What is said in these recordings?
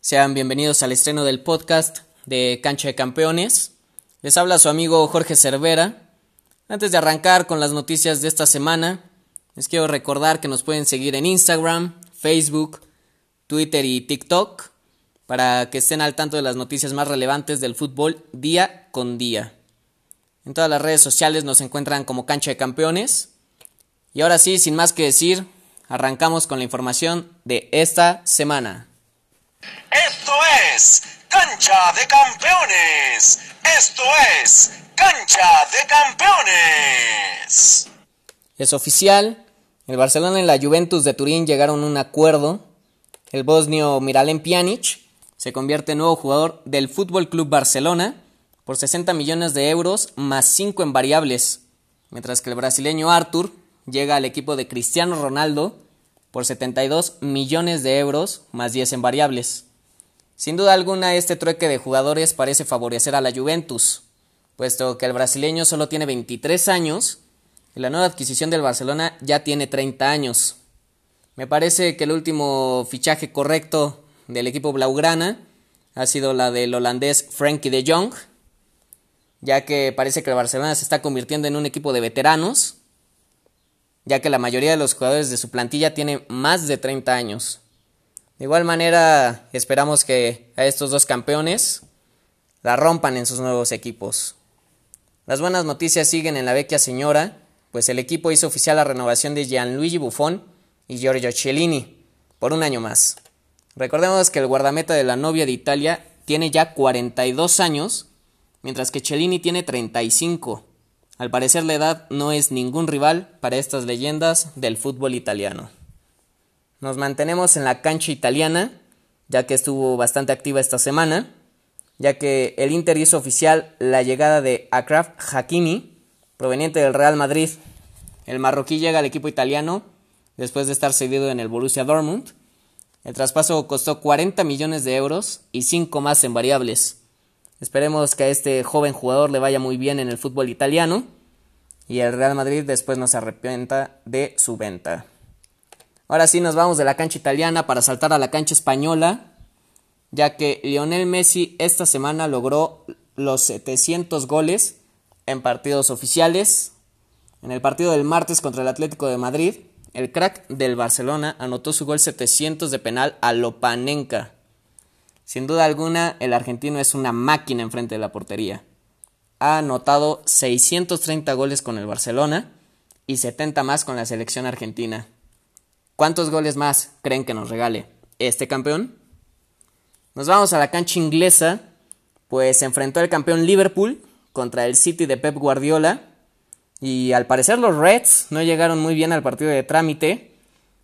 Sean bienvenidos al estreno del podcast de Cancha de Campeones. Les habla su amigo Jorge Cervera. Antes de arrancar con las noticias de esta semana, les quiero recordar que nos pueden seguir en Instagram, Facebook, Twitter y TikTok para que estén al tanto de las noticias más relevantes del fútbol día con día. En todas las redes sociales nos encuentran como Cancha de Campeones. Y ahora sí, sin más que decir, Arrancamos con la información de esta semana. Esto es Cancha de Campeones. Esto es Cancha de Campeones. Es oficial. El Barcelona y la Juventus de Turín llegaron a un acuerdo. El bosnio Miralem Pjanic se convierte en nuevo jugador del Fútbol Club Barcelona por 60 millones de euros más 5 en variables, mientras que el brasileño Arthur llega al equipo de Cristiano Ronaldo por 72 millones de euros más 10 en variables. Sin duda alguna este trueque de jugadores parece favorecer a la Juventus, puesto que el brasileño solo tiene 23 años y la nueva adquisición del Barcelona ya tiene 30 años. Me parece que el último fichaje correcto del equipo blaugrana ha sido la del holandés Frankie de Jong, ya que parece que el Barcelona se está convirtiendo en un equipo de veteranos ya que la mayoría de los jugadores de su plantilla tiene más de 30 años. De igual manera, esperamos que a estos dos campeones la rompan en sus nuevos equipos. Las buenas noticias siguen en la vecchia señora, pues el equipo hizo oficial la renovación de Gianluigi Buffon y Giorgio Cellini por un año más. Recordemos que el guardameta de la novia de Italia tiene ya 42 años, mientras que Cellini tiene 35. Al parecer la edad no es ningún rival para estas leyendas del fútbol italiano. Nos mantenemos en la cancha italiana, ya que estuvo bastante activa esta semana, ya que el Inter hizo oficial la llegada de Akraf Hakimi, proveniente del Real Madrid. El marroquí llega al equipo italiano después de estar cedido en el Borussia Dortmund. El traspaso costó 40 millones de euros y 5 más en variables. Esperemos que a este joven jugador le vaya muy bien en el fútbol italiano y el Real Madrid después no se arrepienta de su venta. Ahora sí nos vamos de la cancha italiana para saltar a la cancha española, ya que Lionel Messi esta semana logró los 700 goles en partidos oficiales. En el partido del martes contra el Atlético de Madrid, el crack del Barcelona anotó su gol 700 de penal a Lopanenka. Sin duda alguna, el argentino es una máquina enfrente de la portería ha anotado 630 goles con el Barcelona y 70 más con la selección argentina. ¿Cuántos goles más creen que nos regale este campeón? Nos vamos a la cancha inglesa, pues se enfrentó el campeón Liverpool contra el City de Pep Guardiola y al parecer los Reds no llegaron muy bien al partido de trámite,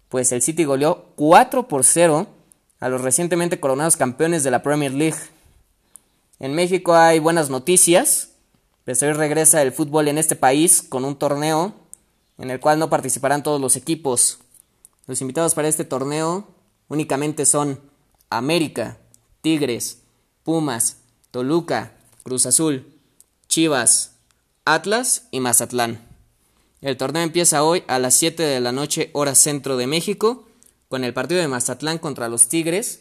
pues el City goleó 4 por 0 a los recientemente coronados campeones de la Premier League. En México hay buenas noticias, pues hoy regresa el fútbol en este país con un torneo en el cual no participarán todos los equipos. Los invitados para este torneo únicamente son América, Tigres, Pumas, Toluca, Cruz Azul, Chivas, Atlas y Mazatlán. El torneo empieza hoy a las 7 de la noche hora centro de México con el partido de Mazatlán contra los Tigres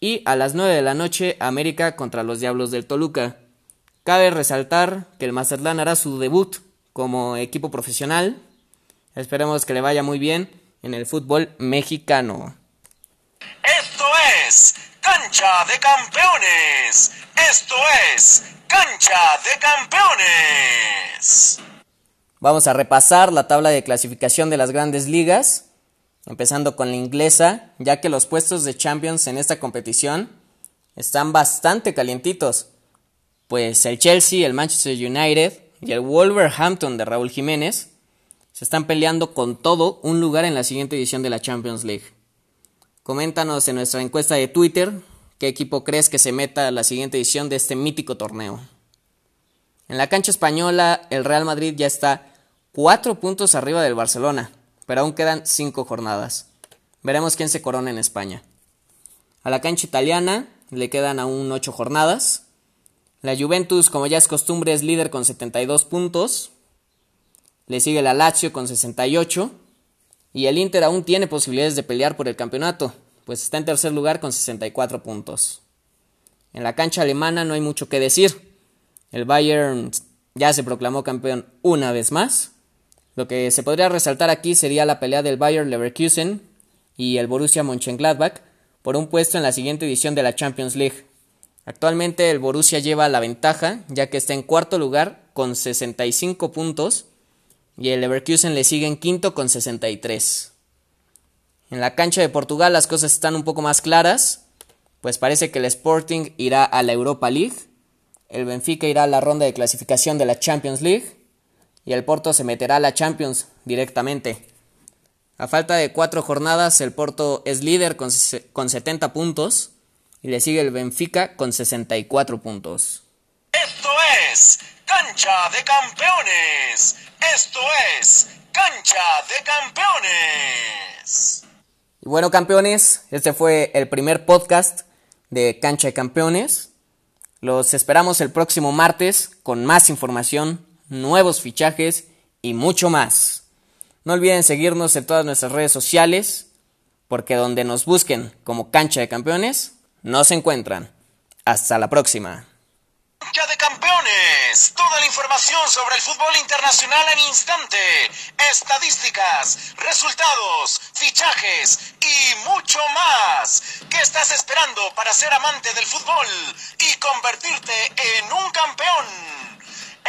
y a las 9 de la noche América contra los Diablos del Toluca. Cabe resaltar que el Mazatlán hará su debut como equipo profesional. Esperemos que le vaya muy bien en el fútbol mexicano. Esto es Cancha de Campeones. Esto es Cancha de Campeones. Vamos a repasar la tabla de clasificación de las grandes ligas, empezando con la inglesa, ya que los puestos de Champions en esta competición están bastante calientitos pues el Chelsea, el Manchester United y el Wolverhampton de Raúl Jiménez se están peleando con todo un lugar en la siguiente edición de la Champions League. Coméntanos en nuestra encuesta de Twitter qué equipo crees que se meta a la siguiente edición de este mítico torneo. En la cancha española, el Real Madrid ya está cuatro puntos arriba del Barcelona, pero aún quedan cinco jornadas. Veremos quién se corona en España. A la cancha italiana le quedan aún ocho jornadas. La Juventus, como ya es costumbre, es líder con 72 puntos. Le sigue la Lazio con 68. Y el Inter aún tiene posibilidades de pelear por el campeonato, pues está en tercer lugar con 64 puntos. En la cancha alemana no hay mucho que decir. El Bayern ya se proclamó campeón una vez más. Lo que se podría resaltar aquí sería la pelea del Bayern Leverkusen y el Borussia Mönchengladbach por un puesto en la siguiente edición de la Champions League. Actualmente el Borussia lleva la ventaja ya que está en cuarto lugar con 65 puntos y el Leverkusen le sigue en quinto con 63. En la cancha de Portugal las cosas están un poco más claras, pues parece que el Sporting irá a la Europa League, el Benfica irá a la ronda de clasificación de la Champions League y el Porto se meterá a la Champions directamente. A falta de cuatro jornadas, el Porto es líder con, con 70 puntos y le sigue el Benfica con 64 puntos. Esto es Cancha de Campeones. Esto es Cancha de Campeones. Y bueno, campeones, este fue el primer podcast de Cancha de Campeones. Los esperamos el próximo martes con más información, nuevos fichajes y mucho más. No olviden seguirnos en todas nuestras redes sociales, porque donde nos busquen como Cancha de Campeones, nos encuentran. Hasta la próxima. Cancha de Campeones, toda la información sobre el fútbol internacional en instante, estadísticas, resultados, fichajes y mucho más. ¿Qué estás esperando para ser amante del fútbol y convertirte en?